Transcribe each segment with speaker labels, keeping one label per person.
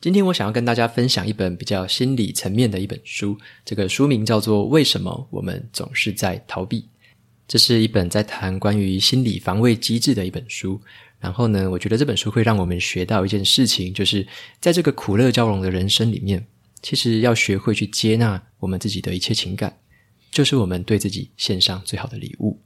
Speaker 1: 今天我想要跟大家分享一本比较心理层面的一本书，这个书名叫做《为什么我们总是在逃避》。这是一本在谈关于心理防卫机制的一本书。然后呢，我觉得这本书会让我们学到一件事情，就是在这个苦乐交融的人生里面，其实要学会去接纳我们自己的一切情感，就是我们对自己献上最好的礼物。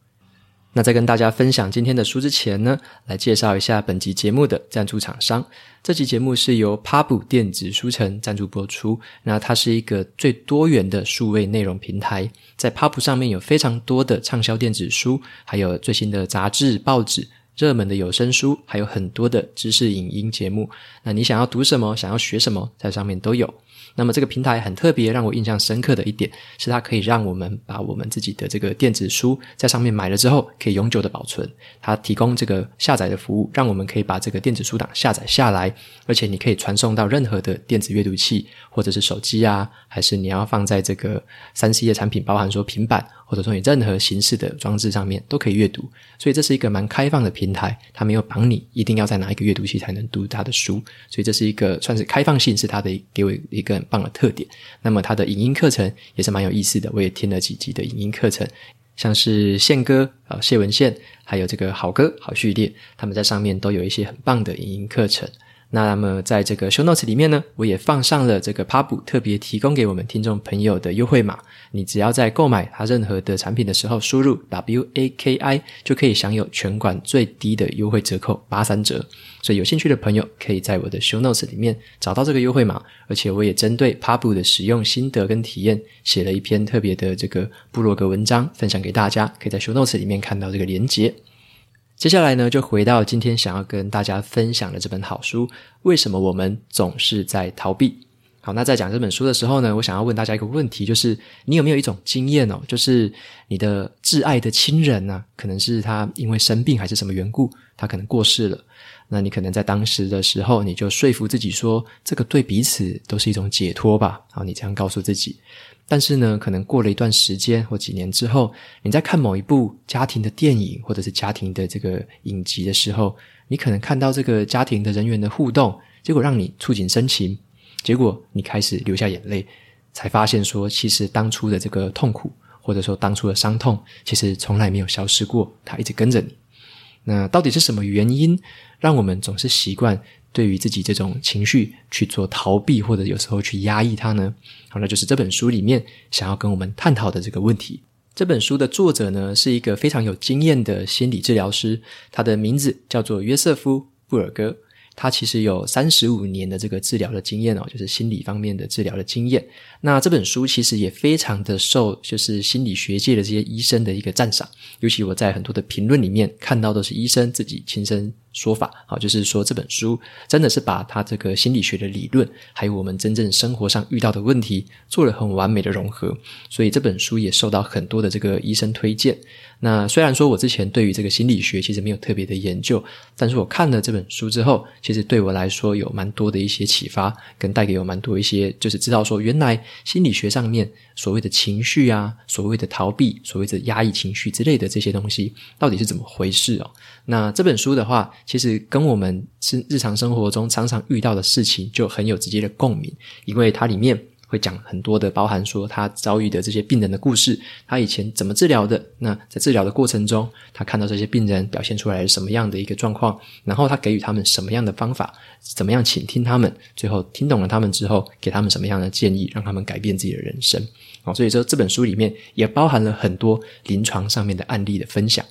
Speaker 1: 那在跟大家分享今天的书之前呢，来介绍一下本集节目的赞助厂商。这集节目是由 Pub 电子书城赞助播出。那它是一个最多元的数位内容平台，在 Pub 上面有非常多的畅销电子书，还有最新的杂志、报纸、热门的有声书，还有很多的知识影音节目。那你想要读什么，想要学什么，在上面都有。那么这个平台很特别，让我印象深刻的一点是，它可以让我们把我们自己的这个电子书在上面买了之后，可以永久的保存。它提供这个下载的服务，让我们可以把这个电子书档下载下来，而且你可以传送到任何的电子阅读器，或者是手机啊，还是你要放在这个三 C 的产品，包含说平板，或者说你任何形式的装置上面都可以阅读。所以这是一个蛮开放的平台，它没有绑你一定要在哪一个阅读器才能读它的书，所以这是一个算是开放性，是它的给我一个很。棒的特点，那么它的影音课程也是蛮有意思的，我也听了几集的影音课程，像是宪哥啊、谢文宪，还有这个好歌好序列，他们在上面都有一些很棒的影音课程。那么在这个 show notes 里面呢，我也放上了这个 Pub 特别提供给我们听众朋友的优惠码。你只要在购买它任何的产品的时候，输入 W A K I 就可以享有全馆最低的优惠折扣八三折。所以有兴趣的朋友可以在我的 show notes 里面找到这个优惠码，而且我也针对 Pub 的使用心得跟体验写了一篇特别的这个部落格文章，分享给大家，可以在 show notes 里面看到这个连结。接下来呢，就回到今天想要跟大家分享的这本好书。为什么我们总是在逃避？好，那在讲这本书的时候呢，我想要问大家一个问题，就是你有没有一种经验哦，就是你的挚爱的亲人呢、可能是他因为生病还是什么缘故，他可能过世了。那你可能在当时的时候，你就说服自己说，这个对彼此都是一种解脱吧。好，你这样告诉自己。但是呢，可能过了一段时间或几年之后，你在看某一部家庭的电影或者是家庭的这个影集的时候，你可能看到这个家庭的人员的互动，结果让你触景生情，结果你开始流下眼泪，才发现说，其实当初的这个痛苦或者说当初的伤痛，其实从来没有消失过，它一直跟着你。那到底是什么原因，让我们总是习惯对于自己这种情绪去做逃避，或者有时候去压抑它呢？好，那就是这本书里面想要跟我们探讨的这个问题。这本书的作者呢，是一个非常有经验的心理治疗师，他的名字叫做约瑟夫·布尔戈。他其实有三十五年的这个治疗的经验哦，就是心理方面的治疗的经验。那这本书其实也非常的受就是心理学界的这些医生的一个赞赏，尤其我在很多的评论里面看到都是医生自己亲身说法，好，就是说这本书真的是把他这个心理学的理论，还有我们真正生活上遇到的问题做了很完美的融合，所以这本书也受到很多的这个医生推荐。那虽然说我之前对于这个心理学其实没有特别的研究，但是我看了这本书之后，其实对我来说有蛮多的一些启发，跟带给我蛮多一些，就是知道说原来心理学上面所谓的情绪啊，所谓的逃避，所谓的压抑情绪之类的这些东西，到底是怎么回事哦？那这本书的话，其实跟我们是日常生活中常常遇到的事情就很有直接的共鸣，因为它里面。会讲很多的，包含说他遭遇的这些病人的故事，他以前怎么治疗的？那在治疗的过程中，他看到这些病人表现出来是什么样的一个状况，然后他给予他们什么样的方法，怎么样倾听他们，最后听懂了他们之后，给他们什么样的建议，让他们改变自己的人生。哦，所以说这本书里面也包含了很多临床上面的案例的分享。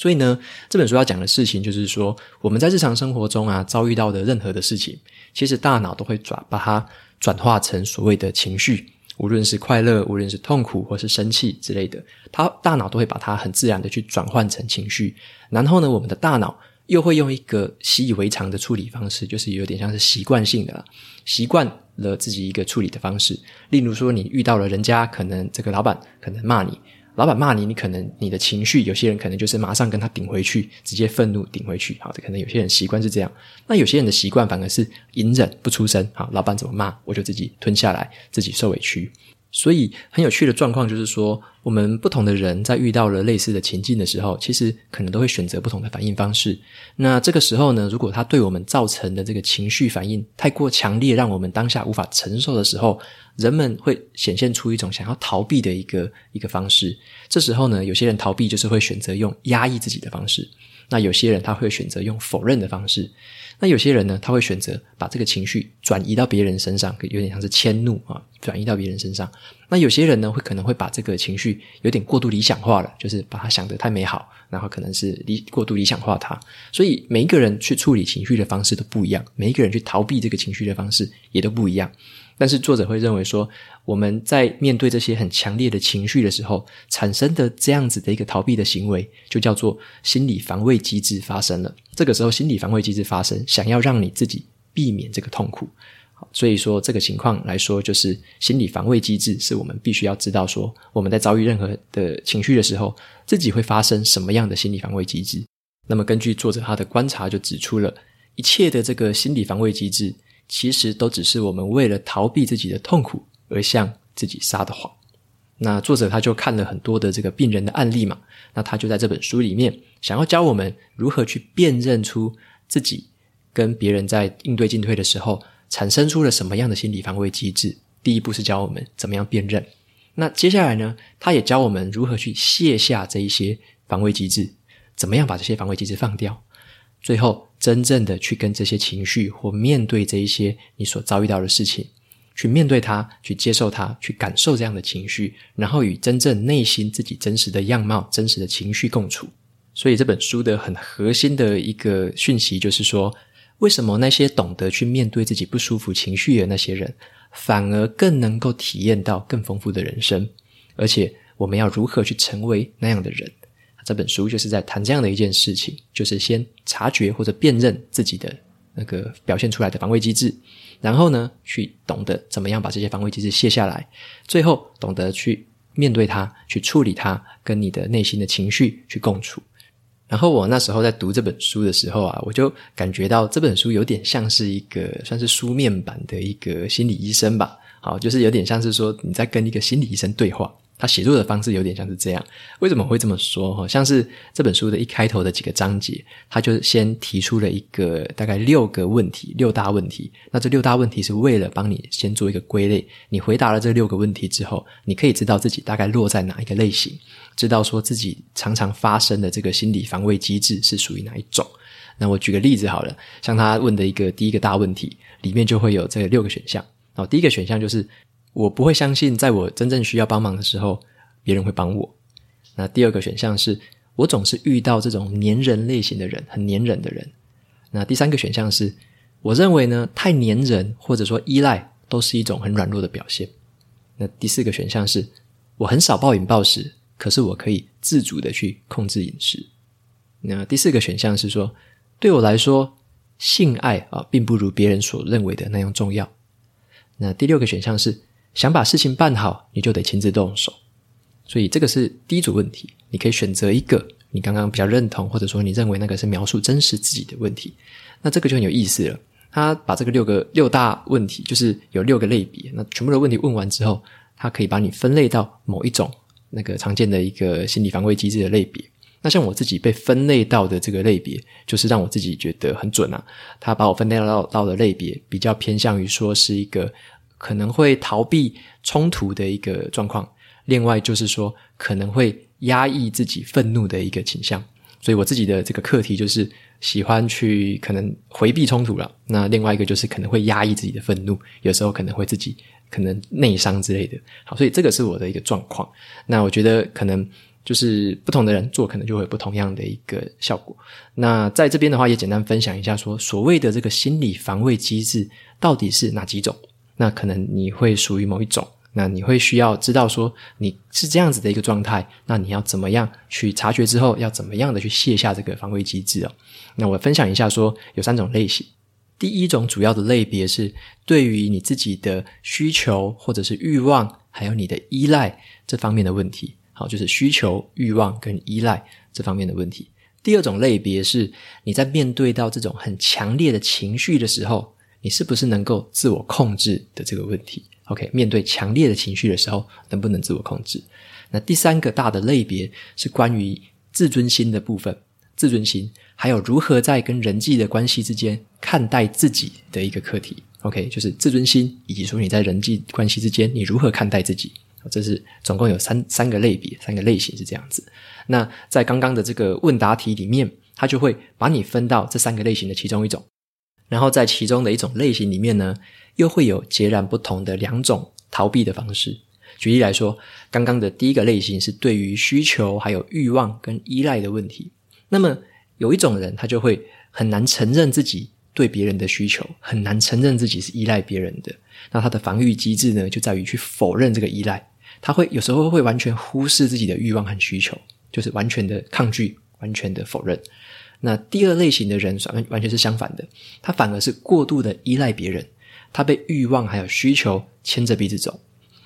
Speaker 1: 所以呢，这本书要讲的事情就是说，我们在日常生活中啊遭遇到的任何的事情，其实大脑都会转把它。转化成所谓的情绪，无论是快乐，无论是痛苦，或是生气之类的，它大脑都会把它很自然的去转换成情绪。然后呢，我们的大脑又会用一个习以为常的处理方式，就是有点像是习惯性的啦，习惯了自己一个处理的方式。例如说，你遇到了人家，可能这个老板可能骂你，老板骂你，你可能你的情绪，有些人可能就是马上跟他顶回去，直接愤怒顶回去。好，可能有些人习惯是这样，那有些人的习惯反而是隐忍不出声。好，老板怎么骂，我就自己吞下来，自己受委屈。所以很有趣的状况就是说，我们不同的人在遇到了类似的情境的时候，其实可能都会选择不同的反应方式。那这个时候呢，如果他对我们造成的这个情绪反应太过强烈，让我们当下无法承受的时候，人们会显现出一种想要逃避的一个一个方式。这时候呢，有些人逃避就是会选择用压抑自己的方式，那有些人他会选择用否认的方式。那有些人呢，他会选择把这个情绪转移到别人身上，有点像是迁怒啊，转移到别人身上。那有些人呢，会可能会把这个情绪有点过度理想化了，就是把它想得太美好，然后可能是理过度理想化它。所以每一个人去处理情绪的方式都不一样，每一个人去逃避这个情绪的方式也都不一样。但是作者会认为说，我们在面对这些很强烈的情绪的时候，产生的这样子的一个逃避的行为，就叫做心理防卫机制发生了。这个时候，心理防卫机制发生，想要让你自己避免这个痛苦。好，所以说这个情况来说，就是心理防卫机制是我们必须要知道说，我们在遭遇任何的情绪的时候，自己会发生什么样的心理防卫机制。那么根据作者他的观察，就指出了一切的这个心理防卫机制。其实都只是我们为了逃避自己的痛苦而向自己撒的谎。那作者他就看了很多的这个病人的案例嘛，那他就在这本书里面想要教我们如何去辨认出自己跟别人在应对进退的时候产生出了什么样的心理防卫机制。第一步是教我们怎么样辨认，那接下来呢，他也教我们如何去卸下这一些防卫机制，怎么样把这些防卫机制放掉。最后，真正的去跟这些情绪或面对这一些你所遭遇到的事情，去面对它，去接受它，去感受这样的情绪，然后与真正内心自己真实的样貌、真实的情绪共处。所以这本书的很核心的一个讯息就是说，为什么那些懂得去面对自己不舒服情绪的那些人，反而更能够体验到更丰富的人生？而且，我们要如何去成为那样的人？这本书就是在谈这样的一件事情，就是先察觉或者辨认自己的那个表现出来的防卫机制，然后呢，去懂得怎么样把这些防卫机制卸下来，最后懂得去面对它，去处理它，跟你的内心的情绪去共处。然后我那时候在读这本书的时候啊，我就感觉到这本书有点像是一个算是书面版的一个心理医生吧，好，就是有点像是说你在跟一个心理医生对话。他写作的方式有点像是这样，为什么会这么说？哈，像是这本书的一开头的几个章节，他就先提出了一个大概六个问题，六大问题。那这六大问题是为了帮你先做一个归类。你回答了这六个问题之后，你可以知道自己大概落在哪一个类型，知道说自己常常发生的这个心理防卫机制是属于哪一种。那我举个例子好了，像他问的一个第一个大问题，里面就会有这六个选项。哦，第一个选项就是。我不会相信，在我真正需要帮忙的时候，别人会帮我。那第二个选项是，我总是遇到这种黏人类型的人，很黏人的人。那第三个选项是，我认为呢，太黏人或者说依赖都是一种很软弱的表现。那第四个选项是，我很少暴饮暴食，可是我可以自主的去控制饮食。那第四个选项是说，对我来说，性爱啊，并不如别人所认为的那样重要。那第六个选项是。想把事情办好，你就得亲自动手。所以这个是第一组问题，你可以选择一个你刚刚比较认同，或者说你认为那个是描述真实自己的问题。那这个就很有意思了。他把这个六个六大问题，就是有六个类别，那全部的问题问完之后，他可以把你分类到某一种那个常见的一个心理防卫机制的类别。那像我自己被分类到的这个类别，就是让我自己觉得很准啊。他把我分类到到的类别，比较偏向于说是一个。可能会逃避冲突的一个状况，另外就是说可能会压抑自己愤怒的一个倾向，所以我自己的这个课题就是喜欢去可能回避冲突了。那另外一个就是可能会压抑自己的愤怒，有时候可能会自己可能内伤之类的。好，所以这个是我的一个状况。那我觉得可能就是不同的人做，可能就会有不同样的一个效果。那在这边的话，也简单分享一下说，所谓的这个心理防卫机制到底是哪几种？那可能你会属于某一种，那你会需要知道说你是这样子的一个状态，那你要怎么样去察觉之后，要怎么样的去卸下这个防卫机制哦？那我分享一下说有三种类型。第一种主要的类别是对于你自己的需求或者是欲望，还有你的依赖这方面的问题。好，就是需求、欲望跟依赖这方面的问题。第二种类别是你在面对到这种很强烈的情绪的时候，你是不是能够自我控制的这个问题。OK，面对强烈的情绪的时候，能不能自我控制？那第三个大的类别是关于自尊心的部分，自尊心还有如何在跟人际的关系之间看待自己的一个课题。OK，就是自尊心以及说你在人际关系之间你如何看待自己，这是总共有三三个类别，三个类型是这样子。那在刚刚的这个问答题里面，它就会把你分到这三个类型的其中一种，然后在其中的一种类型里面呢。又会有截然不同的两种逃避的方式。举例来说，刚刚的第一个类型是对于需求还有欲望跟依赖的问题。那么有一种人，他就会很难承认自己对别人的需求，很难承认自己是依赖别人的。那他的防御机制呢，就在于去否认这个依赖。他会有时候会完全忽视自己的欲望和需求，就是完全的抗拒，完全的否认。那第二类型的人，完完全是相反的，他反而是过度的依赖别人。他被欲望还有需求牵着鼻子走，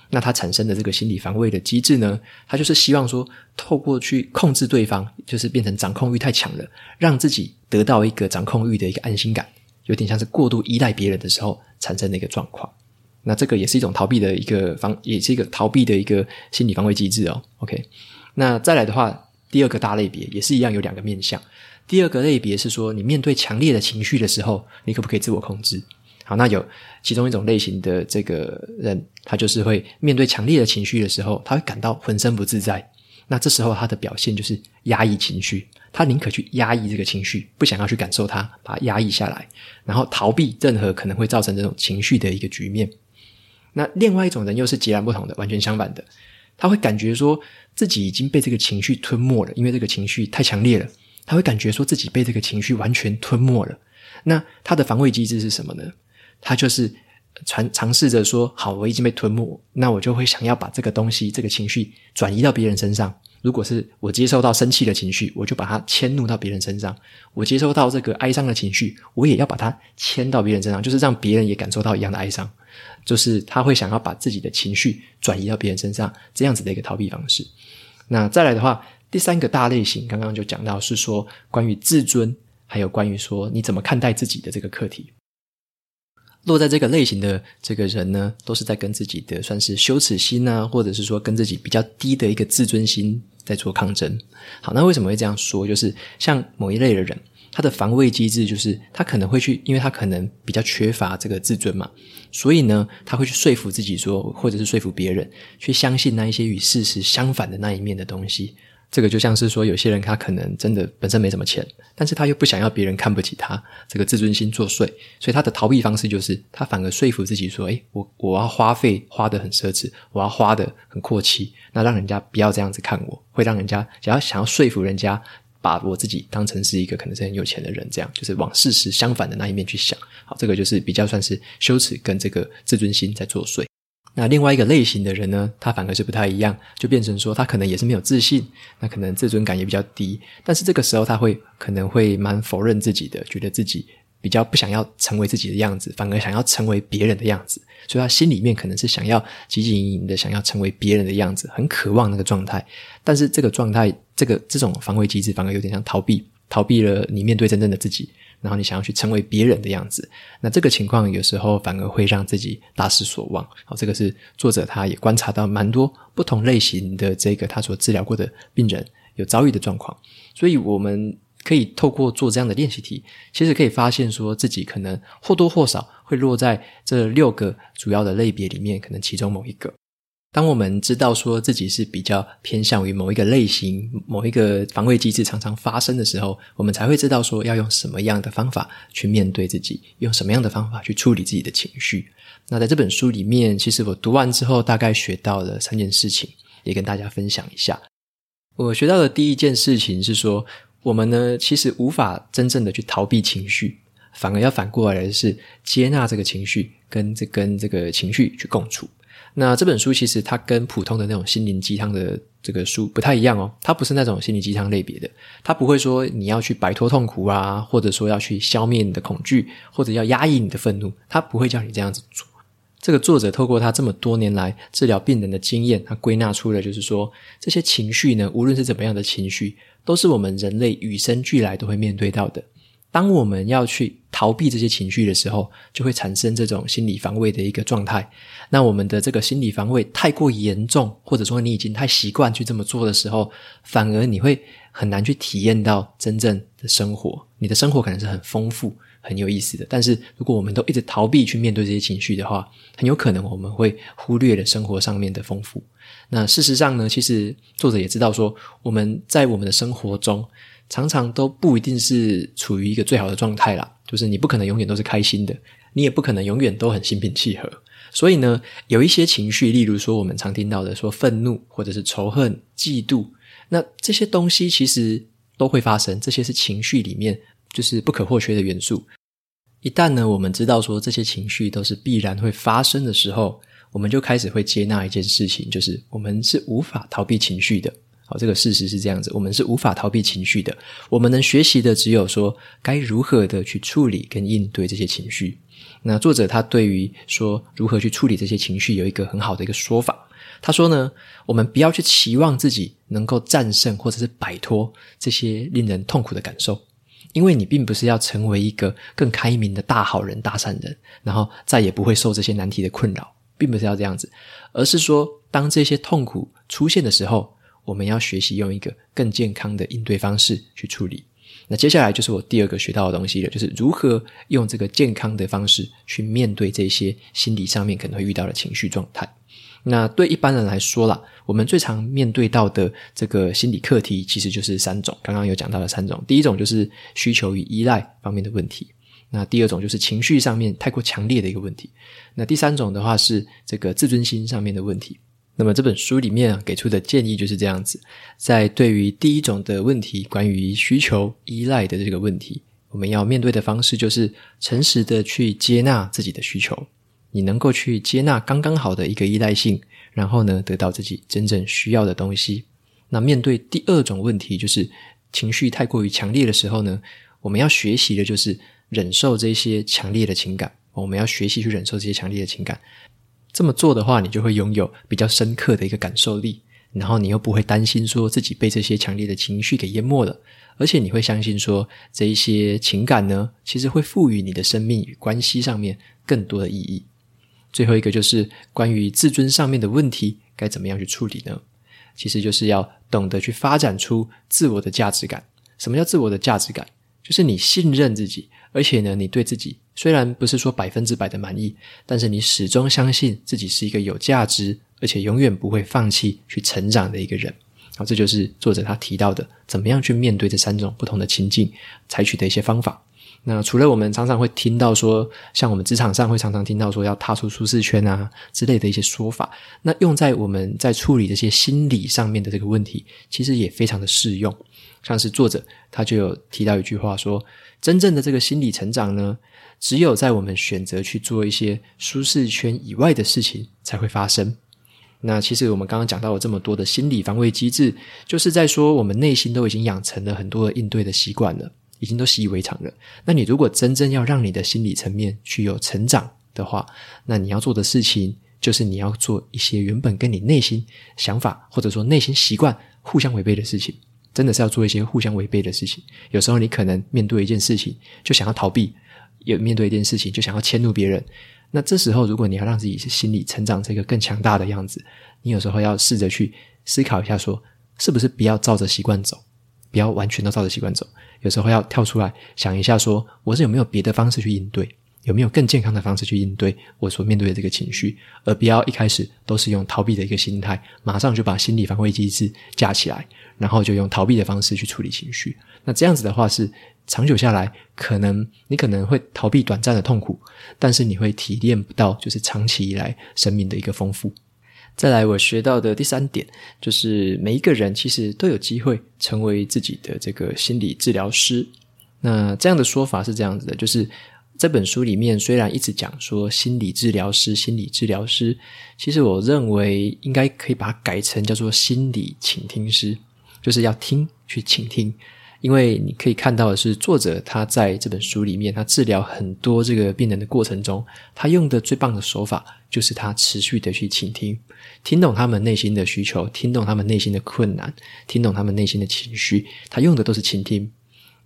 Speaker 1: 那他产生的这个心理防卫的机制呢？他就是希望说，透过去控制对方，就是变成掌控欲太强了，让自己得到一个掌控欲的一个安心感，有点像是过度依赖别人的时候产生的一个状况。那这个也是一种逃避的一个方，也是一个逃避的一个心理防卫机制哦。OK，那再来的话，第二个大类别也是一样，有两个面向。第二个类别是说，你面对强烈的情绪的时候，你可不可以自我控制？好，那有其中一种类型的这个人，他就是会面对强烈的情绪的时候，他会感到浑身不自在。那这时候他的表现就是压抑情绪，他宁可去压抑这个情绪，不想要去感受它，把它压抑下来，然后逃避任何可能会造成这种情绪的一个局面。那另外一种人又是截然不同的，完全相反的，他会感觉说自己已经被这个情绪吞没了，因为这个情绪太强烈了，他会感觉说自己被这个情绪完全吞没了。那他的防卫机制是什么呢？他就是尝尝试着说：“好，我已经被吞没，那我就会想要把这个东西、这个情绪转移到别人身上。如果是我接受到生气的情绪，我就把它迁怒到别人身上；我接受到这个哀伤的情绪，我也要把它迁到别人身上，就是让别人也感受到一样的哀伤。就是他会想要把自己的情绪转移到别人身上，这样子的一个逃避方式。那再来的话，第三个大类型，刚刚就讲到是说关于自尊，还有关于说你怎么看待自己的这个课题。”落在这个类型的这个人呢，都是在跟自己的算是羞耻心啊，或者是说跟自己比较低的一个自尊心在做抗争。好，那为什么会这样说？就是像某一类的人，他的防卫机制就是他可能会去，因为他可能比较缺乏这个自尊嘛，所以呢，他会去说服自己说，或者是说服别人，去相信那一些与事实相反的那一面的东西。这个就像是说，有些人他可能真的本身没什么钱，但是他又不想要别人看不起他，这个自尊心作祟，所以他的逃避方式就是他反而说服自己说：“诶，我我要花费花得很奢侈，我要花得很阔气，那让人家不要这样子看我，会让人家想要想要说服人家把我自己当成是一个可能是很有钱的人，这样就是往事实相反的那一面去想。好，这个就是比较算是羞耻跟这个自尊心在作祟。”那另外一个类型的人呢，他反而是不太一样，就变成说他可能也是没有自信，那可能自尊感也比较低，但是这个时候他会可能会蛮否认自己的，觉得自己比较不想要成为自己的样子，反而想要成为别人的样子，所以他心里面可能是想要汲汲营营的想要成为别人的样子，很渴望那个状态，但是这个状态，这个这种防卫机制反而有点像逃避，逃避了你面对真正的自己。然后你想要去成为别人的样子，那这个情况有时候反而会让自己大失所望。好，这个是作者他也观察到蛮多不同类型的这个他所治疗过的病人有遭遇的状况，所以我们可以透过做这样的练习题，其实可以发现说自己可能或多或少会落在这六个主要的类别里面，可能其中某一个。当我们知道说自己是比较偏向于某一个类型、某一个防卫机制常常发生的时候，我们才会知道说要用什么样的方法去面对自己，用什么样的方法去处理自己的情绪。那在这本书里面，其实我读完之后，大概学到了三件事情，也跟大家分享一下。我学到的第一件事情是说，我们呢其实无法真正的去逃避情绪，反而要反过来的是接纳这个情绪，跟这跟这个情绪去共处。那这本书其实它跟普通的那种心灵鸡汤的这个书不太一样哦，它不是那种心灵鸡汤类别的，它不会说你要去摆脱痛苦啊，或者说要去消灭你的恐惧，或者要压抑你的愤怒，它不会叫你这样子做。这个作者透过他这么多年来治疗病人的经验，他归纳出了就是说，这些情绪呢，无论是怎么样的情绪，都是我们人类与生俱来都会面对到的。当我们要去逃避这些情绪的时候，就会产生这种心理防卫的一个状态。那我们的这个心理防卫太过严重，或者说你已经太习惯去这么做的时候，反而你会很难去体验到真正的生活。你的生活可能是很丰富。很有意思的，但是如果我们都一直逃避去面对这些情绪的话，很有可能我们会忽略了生活上面的丰富。那事实上呢，其实作者也知道说，我们在我们的生活中常常都不一定是处于一个最好的状态啦，就是你不可能永远都是开心的，你也不可能永远都很心平气和。所以呢，有一些情绪，例如说我们常听到的说愤怒，或者是仇恨、嫉妒，那这些东西其实都会发生，这些是情绪里面。就是不可或缺的元素。一旦呢，我们知道说这些情绪都是必然会发生的时候，我们就开始会接纳一件事情，就是我们是无法逃避情绪的。好，这个事实是这样子，我们是无法逃避情绪的。我们能学习的只有说该如何的去处理跟应对这些情绪。那作者他对于说如何去处理这些情绪有一个很好的一个说法。他说呢，我们不要去期望自己能够战胜或者是摆脱这些令人痛苦的感受。因为你并不是要成为一个更开明的大好人、大善人，然后再也不会受这些难题的困扰，并不是要这样子，而是说，当这些痛苦出现的时候，我们要学习用一个更健康的应对方式去处理。那接下来就是我第二个学到的东西了，就是如何用这个健康的方式去面对这些心理上面可能会遇到的情绪状态。那对一般人来说啦，我们最常面对到的这个心理课题，其实就是三种。刚刚有讲到了三种，第一种就是需求与依赖方面的问题；那第二种就是情绪上面太过强烈的一个问题；那第三种的话是这个自尊心上面的问题。那么这本书里面，给出的建议就是这样子：在对于第一种的问题，关于需求依赖的这个问题，我们要面对的方式就是诚实的去接纳自己的需求。你能够去接纳刚刚好的一个依赖性，然后呢，得到自己真正需要的东西。那面对第二种问题，就是情绪太过于强烈的时候呢，我们要学习的就是忍受这些强烈的情感。我们要学习去忍受这些强烈的情感。这么做的话，你就会拥有比较深刻的一个感受力，然后你又不会担心说自己被这些强烈的情绪给淹没了，而且你会相信说这一些情感呢，其实会赋予你的生命与关系上面更多的意义。最后一个就是关于自尊上面的问题，该怎么样去处理呢？其实就是要懂得去发展出自我的价值感。什么叫自我的价值感？就是你信任自己，而且呢，你对自己虽然不是说百分之百的满意，但是你始终相信自己是一个有价值，而且永远不会放弃去成长的一个人。好，这就是作者他提到的，怎么样去面对这三种不同的情境，采取的一些方法。那除了我们常常会听到说，像我们职场上会常常听到说要踏出舒适圈啊之类的一些说法，那用在我们在处理这些心理上面的这个问题，其实也非常的适用。像是作者他就有提到一句话说，真正的这个心理成长呢，只有在我们选择去做一些舒适圈以外的事情才会发生。那其实我们刚刚讲到了这么多的心理防卫机制，就是在说我们内心都已经养成了很多的应对的习惯了。已经都习以为常了。那你如果真正要让你的心理层面去有成长的话，那你要做的事情就是你要做一些原本跟你内心想法或者说内心习惯互相违背的事情，真的是要做一些互相违背的事情。有时候你可能面对一件事情就想要逃避，也面对一件事情就想要迁怒别人。那这时候如果你要让自己心理成长这个更强大的样子，你有时候要试着去思考一下说，是不是不要照着习惯走。不要完全都照着习惯走，有时候要跳出来想一下，说我是有没有别的方式去应对，有没有更健康的方式去应对我所面对的这个情绪，而不要一开始都是用逃避的一个心态，马上就把心理防卫机制架起来，然后就用逃避的方式去处理情绪。那这样子的话是长久下来，可能你可能会逃避短暂的痛苦，但是你会体验不到就是长期以来生命的一个丰富。再来，我学到的第三点就是，每一个人其实都有机会成为自己的这个心理治疗师。那这样的说法是这样子的，就是这本书里面虽然一直讲说心理治疗师，心理治疗师，其实我认为应该可以把它改成叫做心理倾听师，就是要听，去倾听。因为你可以看到的是，作者他在这本书里面，他治疗很多这个病人的过程中，他用的最棒的手法就是他持续的去倾听，听懂他们内心的需求，听懂他们内心的困难，听懂他们内心的情绪，他用的都是倾听。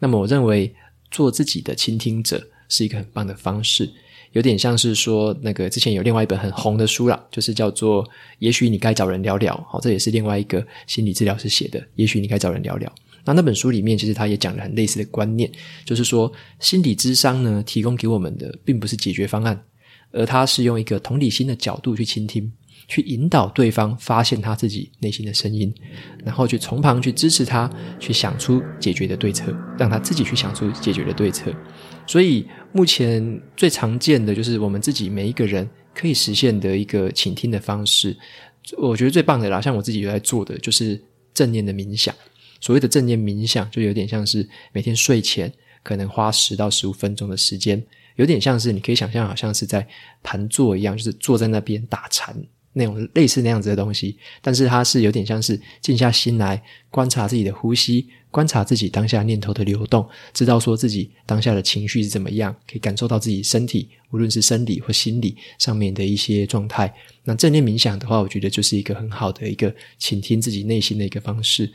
Speaker 1: 那么，我认为做自己的倾听者是一个很棒的方式，有点像是说，那个之前有另外一本很红的书啦，就是叫做《也许你该找人聊聊》，好，这也是另外一个心理治疗师写的，《也许你该找人聊聊》。那那本书里面，其实他也讲了很类似的观念，就是说，心理智商呢，提供给我们的并不是解决方案，而他是用一个同理心的角度去倾听，去引导对方发现他自己内心的声音，然后去从旁去支持他，去想出解决的对策，让他自己去想出解决的对策。所以目前最常见的就是我们自己每一个人可以实现的一个倾听的方式，我觉得最棒的啦，像我自己有在做的就是正念的冥想。所谓的正念冥想，就有点像是每天睡前可能花十到十五分钟的时间，有点像是你可以想象，好像是在盘坐一样，就是坐在那边打禅那种类似那样子的东西。但是它是有点像是静下心来观察自己的呼吸，观察自己当下念头的流动，知道说自己当下的情绪是怎么样，可以感受到自己身体无论是生理或心理上面的一些状态。那正念冥想的话，我觉得就是一个很好的一个倾听自己内心的一个方式。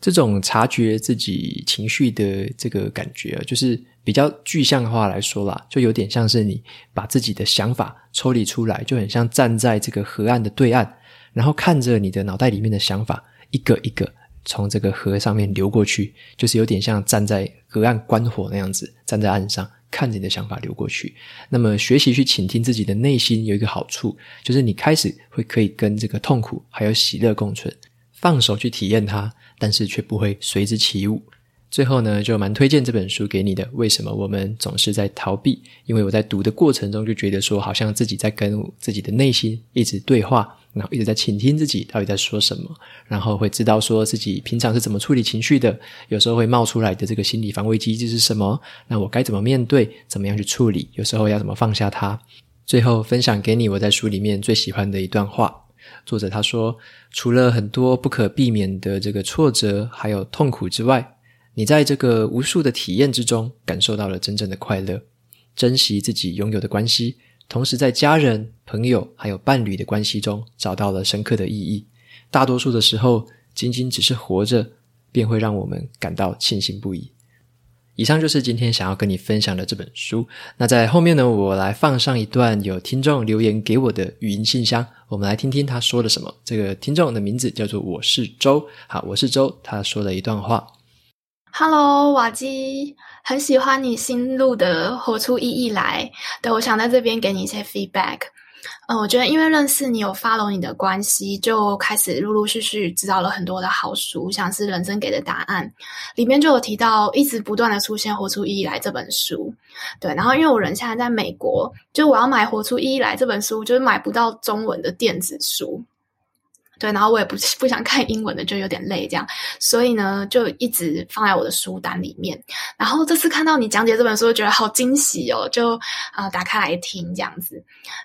Speaker 1: 这种察觉自己情绪的这个感觉，就是比较具象化来说啦，就有点像是你把自己的想法抽离出来，就很像站在这个河岸的对岸，然后看着你的脑袋里面的想法一个一个从这个河上面流过去，就是有点像站在河岸观火那样子，站在岸上看着你的想法流过去。那么学习去倾听自己的内心有一个好处，就是你开始会可以跟这个痛苦还有喜乐共存，放手去体验它。但是却不会随之起舞。最后呢，就蛮推荐这本书给你的。为什么我们总是在逃避？因为我在读的过程中就觉得说，好像自己在跟自己的内心一直对话，然后一直在倾听自己到底在说什么，然后会知道说自己平常是怎么处理情绪的。有时候会冒出来的这个心理防卫机制是什么？那我该怎么面对？怎么样去处理？有时候要怎么放下它？最后分享给你我在书里面最喜欢的一段话。作者他说：“除了很多不可避免的这个挫折，还有痛苦之外，你在这个无数的体验之中，感受到了真正的快乐，珍惜自己拥有的关系，同时在家人、朋友还有伴侣的关系中，找到了深刻的意义。大多数的时候，仅仅只是活着，便会让我们感到庆幸不已。”以上就是今天想要跟你分享的这本书。那在后面呢，我来放上一段有听众留言给我的语音信箱，我们来听听他说了什么。这个听众的名字叫做我是周，好，我是周，他说了一段话
Speaker 2: ：“Hello，瓦基，很喜欢你新录的《活出意义来》，对，我想在这边给你一些 feedback。”嗯，我觉得因为认识你有 follow 你的关系，就开始陆陆续续知道了很多的好书，像是《人生给的答案》，里面就有提到一直不断的出现《活出意义来》这本书。对，然后因为我人现在在美国，就我要买《活出意义来》这本书，就是买不到中文的电子书。对，然后我也不不想看英文的，就有点累这样，所以呢，就一直放在我的书单里面。然后这次看到你讲解这本书，觉得好惊喜哦，就啊、打开来听这样子，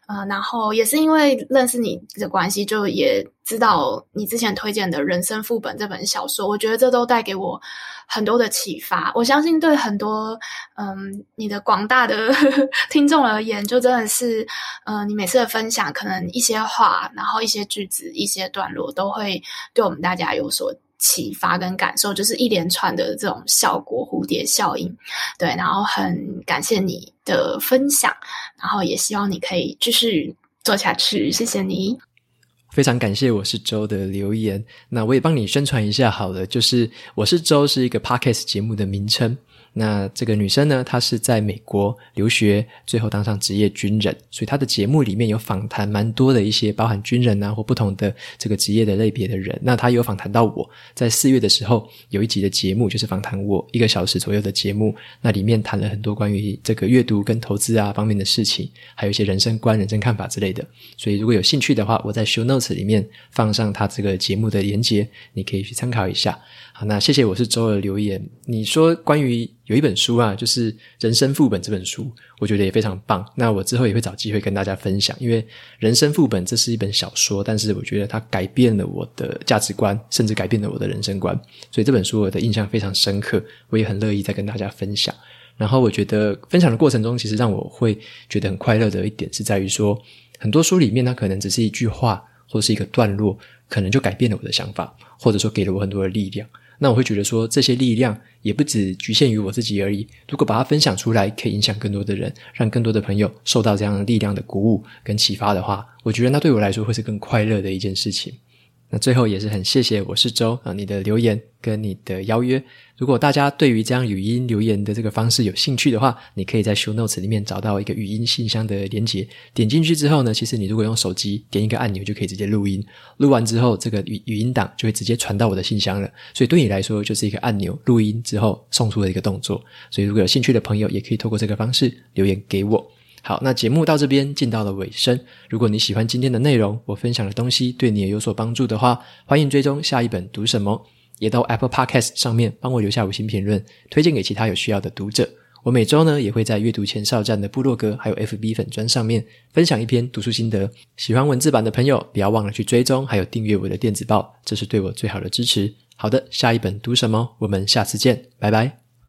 Speaker 2: 呃，然后也是因为认识你的关系，就也知道你之前推荐的人生副本这本小说，我觉得这都带给我很多的启发，我相信对很多嗯你的广大的呵 呵听众而言，就真的是嗯、你每次的分享，可能一些话，然后一些句子，一些段落，都会对我们大家有所启发跟感受，就是一连串的这种效果，蝴蝶效应。对，然后很感谢你的分享，然后也希望你可以继续做下去，谢谢你。
Speaker 1: 非常感谢我是周的留言，那我也帮你宣传一下好了，就是我是周是一个 Podcast 节目的名称。那这个女生呢，她是在美国留学，最后当上职业军人，所以她的节目里面有访谈蛮多的一些包含军人啊或不同的这个职业的类别的人。那她有访谈到我，在四月的时候有一集的节目就是访谈我一个小时左右的节目，那里面谈了很多关于这个阅读跟投资啊方面的事情，还有一些人生观、人生看法之类的。所以如果有兴趣的话，我在 Show Notes 里面放上她这个节目的连结，你可以去参考一下。好，那谢谢我是周二留言，你说关于。有一本书啊，就是《人生副本》这本书，我觉得也非常棒。那我之后也会找机会跟大家分享，因为《人生副本》这是一本小说，但是我觉得它改变了我的价值观，甚至改变了我的人生观。所以这本书我的印象非常深刻，我也很乐意再跟大家分享。然后我觉得分享的过程中，其实让我会觉得很快乐的一点是在于说，很多书里面它可能只是一句话或是一个段落，可能就改变了我的想法，或者说给了我很多的力量。那我会觉得说，这些力量也不只局限于我自己而已。如果把它分享出来，可以影响更多的人，让更多的朋友受到这样的力量的鼓舞跟启发的话，我觉得那对我来说会是更快乐的一件事情。那最后也是很谢谢我是周啊，你的留言跟你的邀约。如果大家对于这样语音留言的这个方式有兴趣的话，你可以在 Show Notes 里面找到一个语音信箱的连接，点进去之后呢，其实你如果用手机点一个按钮就可以直接录音，录完之后这个语语音档就会直接传到我的信箱了。所以对你来说就是一个按钮，录音之后送出的一个动作。所以如果有兴趣的朋友，也可以透过这个方式留言给我。好，那节目到这边进到了尾声。如果你喜欢今天的内容，我分享的东西对你也有所帮助的话，欢迎追踪下一本读什么，也到 Apple Podcast 上面帮我留下五星评论，推荐给其他有需要的读者。我每周呢也会在阅读前哨站的部落格还有 FB 粉砖上面分享一篇读书心得。喜欢文字版的朋友，不要忘了去追踪还有订阅我的电子报，这是对我最好的支持。好的，下一本读什么？我们下次见，拜拜。